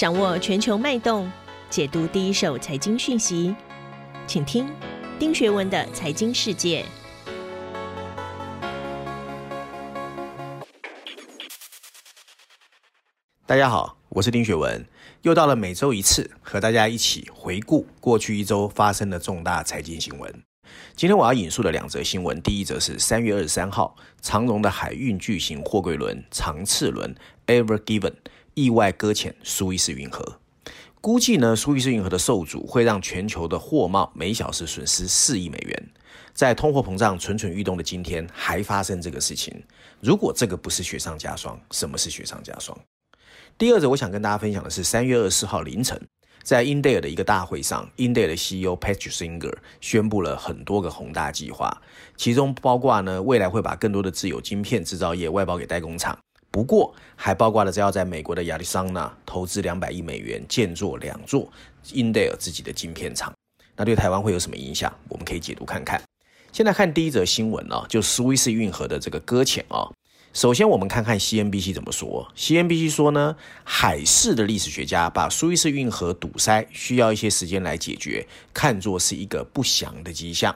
掌握全球脉动，解读第一手财经讯息，请听丁学文的财经世界。大家好，我是丁学文，又到了每周一次和大家一起回顾过去一周发生的重大财经新闻。今天我要引述的两则新闻，第一则是三月二十三号，长荣的海运巨型货柜轮长次轮 Ever Given 意外搁浅苏伊士运河，估计呢苏伊士运河的受阻会让全球的货贸每小时损失四亿美元。在通货膨胀蠢蠢欲动的今天，还发生这个事情，如果这个不是雪上加霜，什么是雪上加霜？第二则我想跟大家分享的是三月二十四号凌晨。在英特尔的一个大会上，英特尔的 CEO Patrick Singer 宣布了很多个宏大计划，其中包括呢未来会把更多的自有晶片制造业外包给代工厂，不过还包括了要在美国的亚利桑那投资两百亿美元建造两座英特尔自己的晶片厂。那对台湾会有什么影响？我们可以解读看看。现在看第一则新闻啊，就苏伊士运河的这个搁浅啊。首先，我们看看 CNBC 怎么说。CNBC 说呢，海事的历史学家把苏伊士运河堵塞需要一些时间来解决，看作是一个不祥的迹象。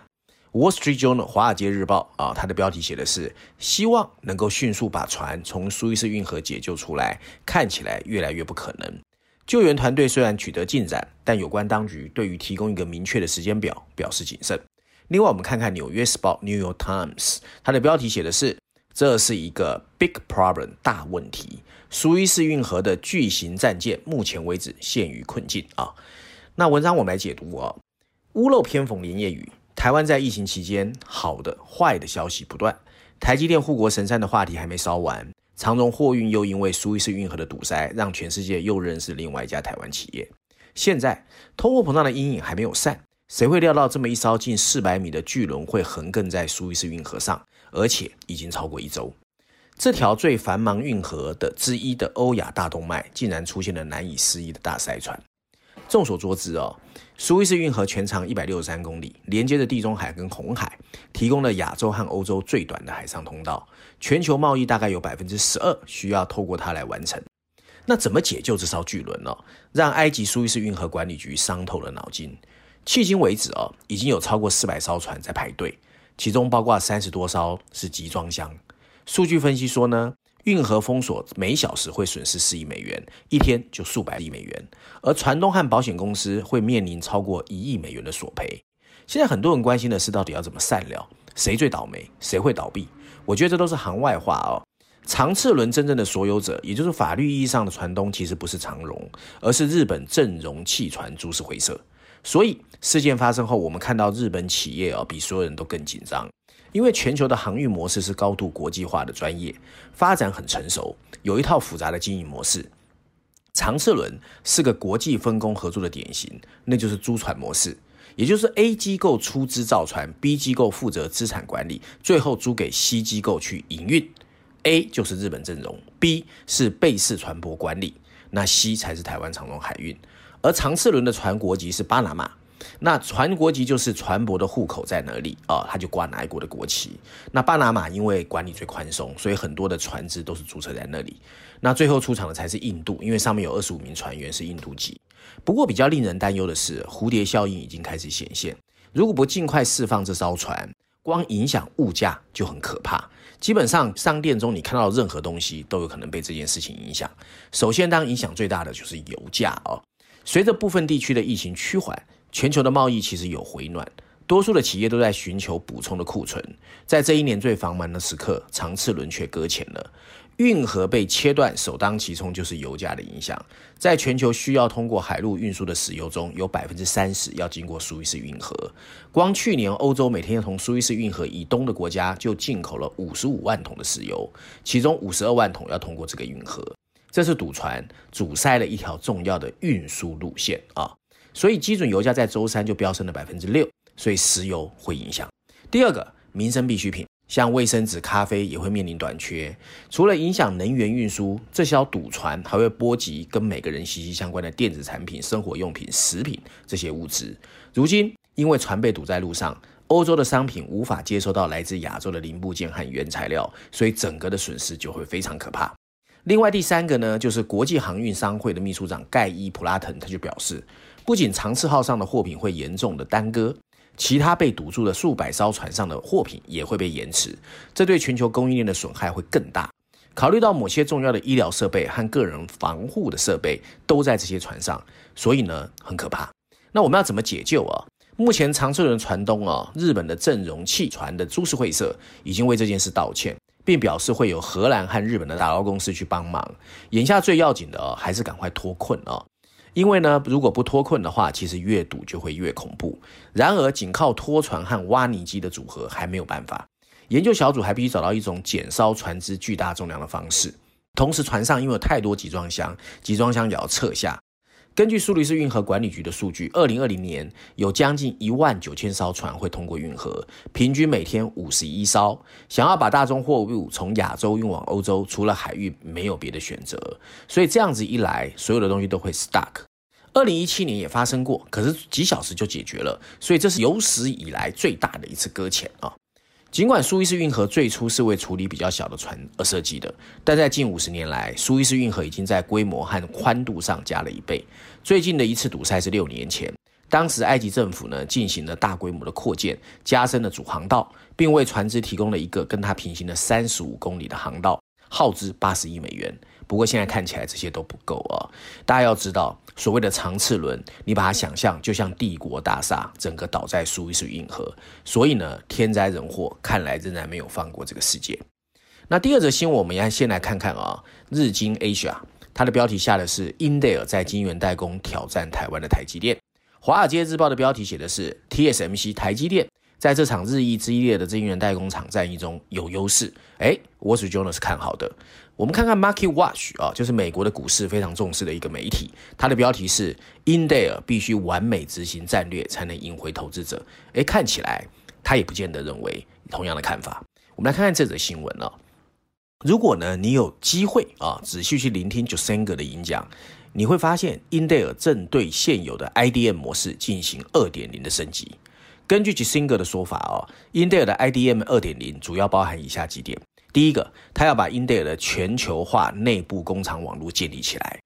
Wall Street Journal 华尔街日报啊，它的标题写的是希望能够迅速把船从苏伊士运河解救出来，看起来越来越不可能。救援团队虽然取得进展，但有关当局对于提供一个明确的时间表表示谨慎。另外，我们看看纽约时报 New York Times，它的标题写的是。这是一个 big problem 大问题。苏伊士运河的巨型战舰目前为止陷于困境啊。那文章我们来解读啊。屋漏偏逢连夜雨，台湾在疫情期间好的坏的消息不断。台积电护国神山的话题还没烧完，长荣货运又因为苏伊士运河的堵塞，让全世界又认识另外一家台湾企业。现在通货膨胀的阴影还没有散，谁会料到这么一艘近四百米的巨轮会横亘在苏伊士运河上？而且已经超过一周，这条最繁忙运河的之一的欧亚大动脉，竟然出现了难以思议的大塞船。众所周知哦，苏伊士运河全长一百六十三公里，连接着地中海跟红海，提供了亚洲和欧洲最短的海上通道。全球贸易大概有百分之十二需要透过它来完成。那怎么解救这艘巨轮呢？让埃及苏伊士运河管理局伤透了脑筋。迄今为止哦，已经有超过四百艘船在排队。其中包括三十多艘是集装箱。数据分析说呢，运河封锁每小时会损失四亿美元，一天就数百亿美元，而船东和保险公司会面临超过一亿美元的索赔。现在很多人关心的是，到底要怎么善了？谁最倒霉？谁会倒闭？我觉得这都是行外话哦。长次轮真正的所有者，也就是法律意义上的船东，其实不是长荣，而是日本正荣汽船株式会社。所以事件发生后，我们看到日本企业啊比所有人都更紧张，因为全球的航运模式是高度国际化的专业，发展很成熟，有一套复杂的经营模式。长次轮是个国际分工合作的典型，那就是租船模式，也就是 A 机构出资造船，B 机构负责资产管理，最后租给 C 机构去营运。A 就是日本正荣，B 是贝氏船舶管理，那 C 才是台湾长荣海运。而长次轮的船国籍是巴拿马，那船国籍就是船舶的户口在哪里啊？他就挂哪一国的国旗。那巴拿马因为管理最宽松，所以很多的船只都是注册在那里。那最后出场的才是印度，因为上面有二十五名船员是印度籍。不过比较令人担忧的是，蝴蝶效应已经开始显现。如果不尽快释放这艘船，光影响物价就很可怕。基本上商店中你看到任何东西都有可能被这件事情影响。首先，当影响最大的就是油价哦。随着部分地区的疫情趋缓，全球的贸易其实有回暖，多数的企业都在寻求补充的库存。在这一年最繁忙的时刻，长次轮却搁浅了，运河被切断，首当其冲就是油价的影响。在全球需要通过海陆运输的石油中，有百分之三十要经过苏伊士运河。光去年，欧洲每天从苏伊士运河以东的国家就进口了五十五万桶的石油，其中五十二万桶要通过这个运河。这是堵船阻塞了一条重要的运输路线啊，所以基准油价在周三就飙升了百分之六，所以石油会影响。第二个，民生必需品，像卫生纸、咖啡也会面临短缺。除了影响能源运输，这艘堵船还会波及跟每个人息息相关的电子产品、生活用品、食品这些物资。如今因为船被堵在路上，欧洲的商品无法接收到来自亚洲的零部件和原材料，所以整个的损失就会非常可怕。另外第三个呢，就是国际航运商会的秘书长盖伊·普拉腾，他就表示，不仅长赐号上的货品会严重的耽搁，其他被堵住的数百艘船上的货品也会被延迟，这对全球供应链的损害会更大。考虑到某些重要的医疗设备和个人防护的设备都在这些船上，所以呢，很可怕。那我们要怎么解救啊？目前长赐轮船东啊，日本的正荣汽船的株式会社已经为这件事道歉，并表示会有荷兰和日本的打捞公司去帮忙。眼下最要紧的，还是赶快脱困啊！因为呢，如果不脱困的话，其实越堵就会越恐怖。然而，仅靠拖船和挖泥机的组合还没有办法。研究小组还必须找到一种减烧船只巨大重量的方式。同时，船上因为有太多集装箱，集装箱也要撤下。根据苏黎世运河管理局的数据，二零二零年有将近一万九千艘船会通过运河，平均每天五十一艘。想要把大宗货物从亚洲运往欧洲，除了海运没有别的选择。所以这样子一来，所有的东西都会 stuck。二零一七年也发生过，可是几小时就解决了。所以这是有史以来最大的一次搁浅啊！尽管苏伊士运河最初是为处理比较小的船而设计的，但在近五十年来，苏伊士运河已经在规模和宽度上加了一倍。最近的一次堵塞是六年前，当时埃及政府呢进行了大规模的扩建，加深了主航道，并为船只提供了一个跟它平行的三十五公里的航道，耗资八十亿美元。不过现在看起来这些都不够啊！大家要知道，所谓的长次轮，你把它想象就像帝国大厦，整个倒在苏伊士运河。所以呢，天灾人祸看来仍然没有放过这个世界。那第二则新闻，我们要先来看看啊，日经 Asia，它的标题下的是英特尔在晶圆代工挑战台湾的台积电。华尔街日报的标题写的是 TSMC 台积电在这场日益激烈的晶圆代工厂战役中有优势。哎，Walter Journal 是看好的。我们看看 Market Watch 啊，就是美国的股市非常重视的一个媒体，它的标题是英特尔必须完美执行战略才能赢回投资者。诶，看起来他也不见得认为同样的看法。我们来看看这则新闻啊，如果呢你有机会啊仔细去聆听 Jusenga 的演讲，你会发现英特尔正对现有的 IDM 模式进行二点零的升级。根据 Jusenga 的说法哦，英特尔的 IDM 二点零主要包含以下几点。第一个，他要把英特尔的全球化内部工厂网络建立起来。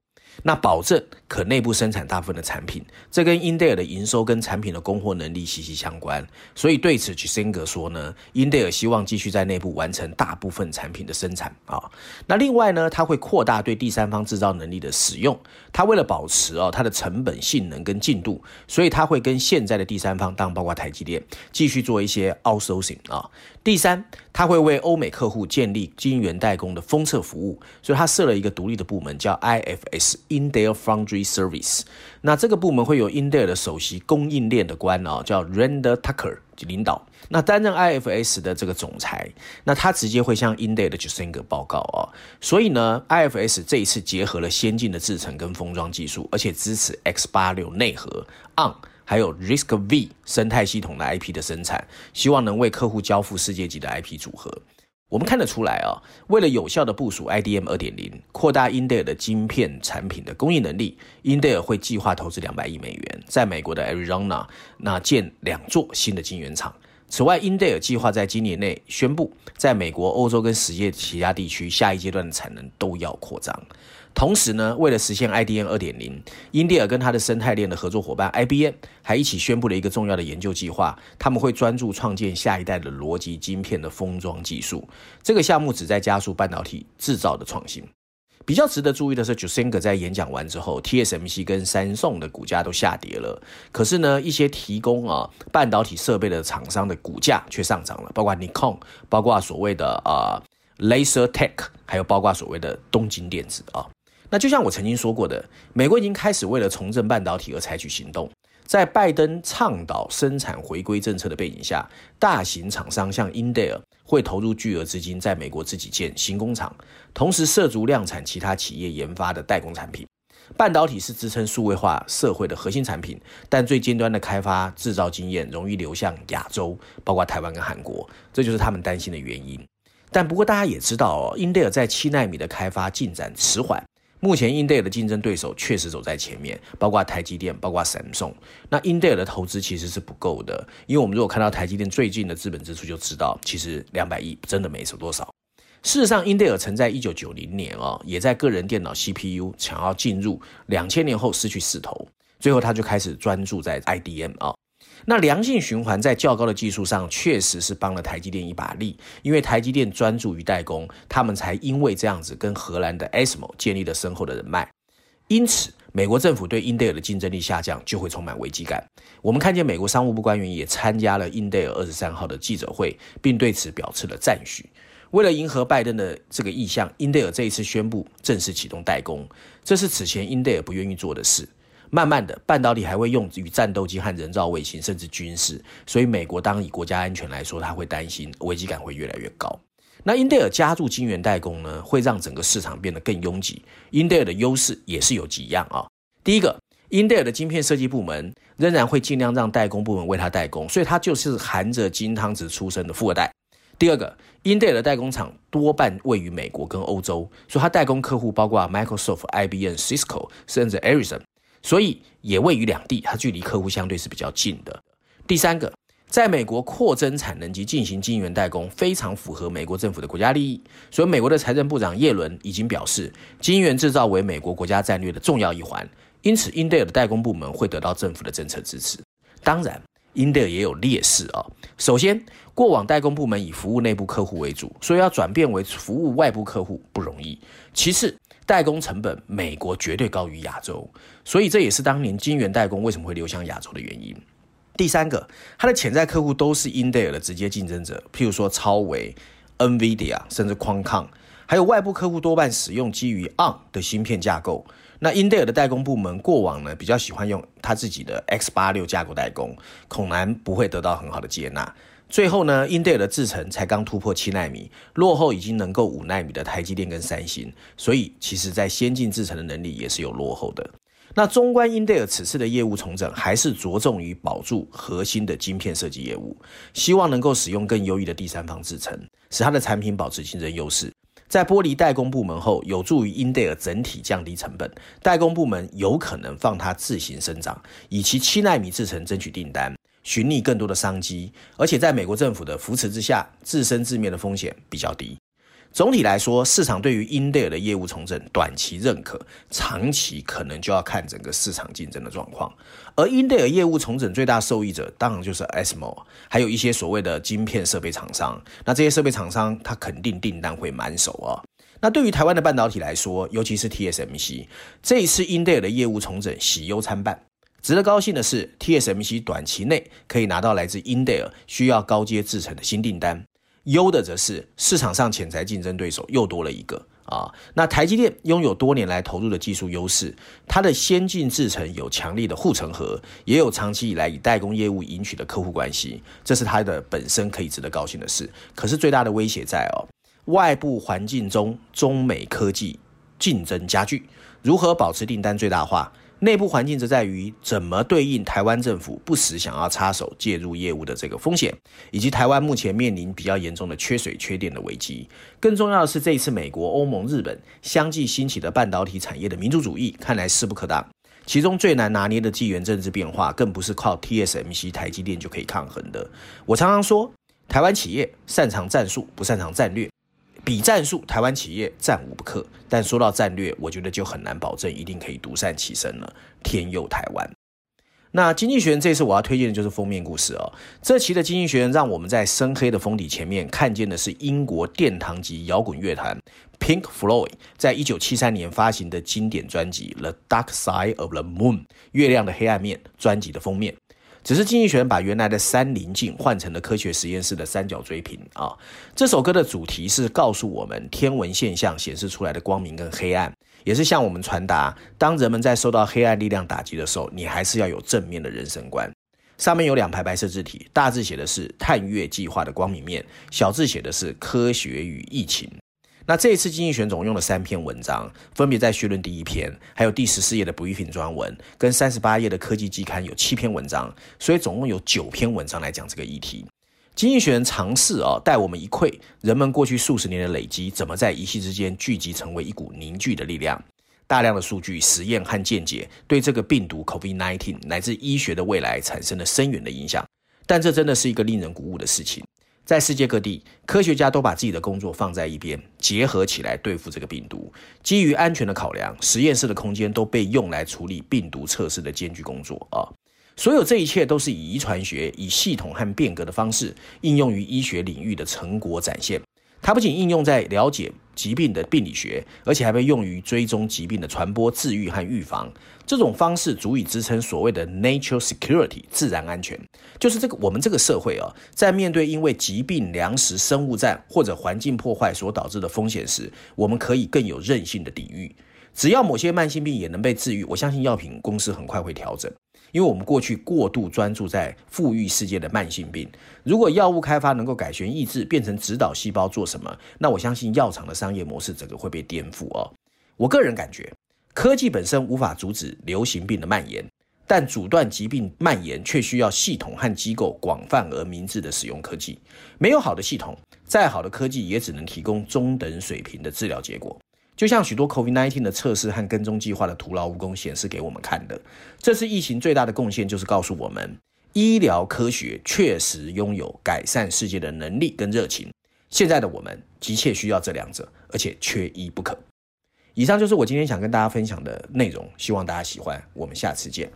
那保证可内部生产大部分的产品，这跟英特尔的营收跟产品的供货能力息息相关。所以对此，Giesinger 说呢，英特尔希望继续在内部完成大部分产品的生产啊。那另外呢，他会扩大对第三方制造能力的使用。他为了保持哦它的成本、性能跟进度，所以他会跟现在的第三方，当包括台积电，继续做一些 outsourcing 啊。第三，他会为欧美客户建立晶圆代工的封测服务，所以他设了一个独立的部门，叫 IFS。Intel Foundry Service，那这个部门会有 Intel 的首席供应链的官哦，叫 Randall Tucker 领导。那担任 IFS 的这个总裁，那他直接会向 Intel 的 Jusenga 报告哦。所以呢，IFS 这一次结合了先进的制程跟封装技术，而且支持 X86 内核、On 还有 Risk V 生态系统的 IP 的生产，希望能为客户交付世界级的 IP 组合。我们看得出来啊，为了有效的部署 IDM 二点零，扩大英特尔的晶片产品的供应能力，英特尔会计划投资两百亿美元，在美国的 Arizona 那建两座新的晶圆厂。此外，英特尔计划在今年内宣布，在美国、欧洲跟世界其他地区下一阶段的产能都要扩张。同时呢，为了实现 IDM 二点零，英特尔跟它的生态链的合作伙伴 IBM 还一起宣布了一个重要的研究计划，他们会专注创建下一代的逻辑晶片的封装技术。这个项目旨在加速半导体制造的创新。比较值得注意的是，Jusenga 在演讲完之后，TSMC 跟三送的股价都下跌了。可是呢，一些提供啊半导体设备的厂商的股价却上涨了，包括 Nikon，包括所谓的啊 Laser Tech，还有包括所谓的东京电子啊。那就像我曾经说过的，美国已经开始为了重振半导体而采取行动。在拜登倡导生产回归政策的背景下，大型厂商像英特尔会投入巨额资金在美国自己建新工厂，同时涉足量产其他企业研发的代工产品。半导体是支撑数位化社会的核心产品，但最尖端的开发制造经验容易流向亚洲，包括台湾跟韩国，这就是他们担心的原因。但不过大家也知道哦，英特尔在七纳米的开发进展迟缓。目前，英特尔的竞争对手确实走在前面，包括台积电，包括三星。那英特尔的投资其实是不够的，因为我们如果看到台积电最近的资本支出，就知道其实两百亿真的没收多少。事实上，英特尔曾在一九九零年哦，也在个人电脑 CPU 想要进入，两千年后失去势头，最后他就开始专注在 IDM 啊。那良性循环在较高的技术上确实是帮了台积电一把力，因为台积电专注于代工，他们才因为这样子跟荷兰的 ASML 建立了深厚的人脉。因此，美国政府对英特尔的竞争力下降就会充满危机感。我们看见美国商务部官员也参加了英特尔二十三号的记者会，并对此表示了赞许。为了迎合拜登的这个意向，英特尔这一次宣布正式启动代工，这是此前英特尔不愿意做的事。慢慢的，半导体还会用于战斗机和人造卫星，甚至军事。所以，美国当以国家安全来说，他会担心危机感会越来越高。那英特尔加入晶圆代工呢，会让整个市场变得更拥挤。英特尔的优势也是有几样啊。第一个，英特尔的晶片设计部门仍然会尽量让代工部门为他代工，所以他就是含着金汤匙出生的富二代。第二个，英特尔的代工厂多半位于美国跟欧洲，所以他代工客户包括 Microsoft、IBM、Cisco，甚至 Ericsson。所以也位于两地，它距离客户相对是比较近的。第三个，在美国扩增产能及进行晶圆代工，非常符合美国政府的国家利益。所以，美国的财政部长耶伦已经表示，晶圆制造为美国国家战略的重要一环。因此，英特尔的代工部门会得到政府的政策支持。当然，英特尔也有劣势啊、哦。首先，过往代工部门以服务内部客户为主，所以要转变为服务外部客户不容易。其次，代工成本，美国绝对高于亚洲，所以这也是当年晶圆代工为什么会流向亚洲的原因。第三个，它的潜在客户都是英特尔的直接竞争者，譬如说超微、NVIDIA，甚至宽抗还有外部客户多半使用基于 ARM 的芯片架构。那英特尔的代工部门过往呢，比较喜欢用他自己的 X86 架构代工，恐难不会得到很好的接纳。最后呢，英特尔的制程才刚突破七纳米，落后已经能够五纳米的台积电跟三星，所以其实在先进制程的能力也是有落后的。那中观英特尔此次的业务重整，还是着重于保住核心的晶片设计业务，希望能够使用更优异的第三方制程，使它的产品保持竞争优势。在剥离代工部门后，有助于英特尔整体降低成本，代工部门有可能放它自行生长，以其七纳米制程争取订单。寻觅更多的商机，而且在美国政府的扶持之下，自生自灭的风险比较低。总体来说，市场对于英特尔的业务重整短期认可，长期可能就要看整个市场竞争的状况。而英特尔业务重整最大受益者，当然就是 ASML，还有一些所谓的晶片设备厂商。那这些设备厂商，他肯定订单会满手啊。那对于台湾的半导体来说，尤其是 TSMC，这一次英特尔的业务重整喜忧参半。值得高兴的是，TSMC 短期内可以拿到来自英特尔需要高阶制程的新订单。优的则是市场上潜在竞争对手又多了一个啊。那台积电拥有多年来投入的技术优势，它的先进制程有强力的护城河，也有长期以来以代工业务赢取的客户关系，这是它的本身可以值得高兴的事。可是最大的威胁在哦，外部环境中中美科技竞争加剧，如何保持订单最大化？内部环境则在于怎么对应台湾政府不时想要插手介入业务的这个风险，以及台湾目前面临比较严重的缺水缺电的危机。更重要的是，这一次美国、欧盟、日本相继兴起的半导体产业的民主主义，看来势不可挡。其中最难拿捏的地缘政治变化，更不是靠 TSMC 台积电就可以抗衡的。我常常说，台湾企业擅长战术，不擅长战略。比战术，台湾企业战无不克，但说到战略，我觉得就很难保证一定可以独善其身了。天佑台湾！那经济学人这次我要推荐的就是封面故事哦。这期的经济学人让我们在深黑的封底前面看见的是英国殿堂级摇滚乐团 Pink Floyd 在一九七三年发行的经典专辑《The Dark Side of the Moon》月亮的黑暗面专辑的封面。只是经济学人把原来的三棱镜换成了科学实验室的三角锥屏啊！这首歌的主题是告诉我们天文现象显示出来的光明跟黑暗，也是向我们传达，当人们在受到黑暗力量打击的时候，你还是要有正面的人生观。上面有两排白色字体，大字写的是探月计划的光明面，小字写的是科学与疫情。那这一次经济学人总用了三篇文章，分别在绪论第一篇，还有第十四页的 briefing 专文，跟三十八页的科技季刊有七篇文章，所以总共有九篇文章来讲这个议题。经济学人尝试啊，带我们一窥人们过去数十年的累积，怎么在一夕之间聚集成为一股凝聚的力量。大量的数据、实验和见解，对这个病毒 COVID-19 乃至医学的未来产生了深远的影响。但这真的是一个令人鼓舞的事情。在世界各地，科学家都把自己的工作放在一边，结合起来对付这个病毒。基于安全的考量，实验室的空间都被用来处理病毒测试的艰巨工作啊！所有这一切都是以遗传学、以系统和变革的方式应用于医学领域的成果展现。它不仅应用在了解疾病的病理学，而且还被用于追踪疾病的传播、治愈和预防。这种方式足以支撑所谓的 “nature security” 自然安全。就是这个我们这个社会啊，在面对因为疾病、粮食、生物战或者环境破坏所导致的风险时，我们可以更有韧性的抵御。只要某些慢性病也能被治愈，我相信药品公司很快会调整。因为我们过去过度专注在富裕世界的慢性病，如果药物开发能够改弦易辙，变成指导细胞做什么，那我相信药厂的商业模式整个会被颠覆哦。我个人感觉，科技本身无法阻止流行病的蔓延，但阻断疾病蔓延却需要系统和机构广泛而明智的使用科技。没有好的系统，再好的科技也只能提供中等水平的治疗结果。就像许多 COVID-19 的测试和跟踪计划的徒劳无功显示给我们看的，这次疫情最大的贡献就是告诉我们，医疗科学确实拥有改善世界的能力跟热情。现在的我们急切需要这两者，而且缺一不可。以上就是我今天想跟大家分享的内容，希望大家喜欢。我们下次见。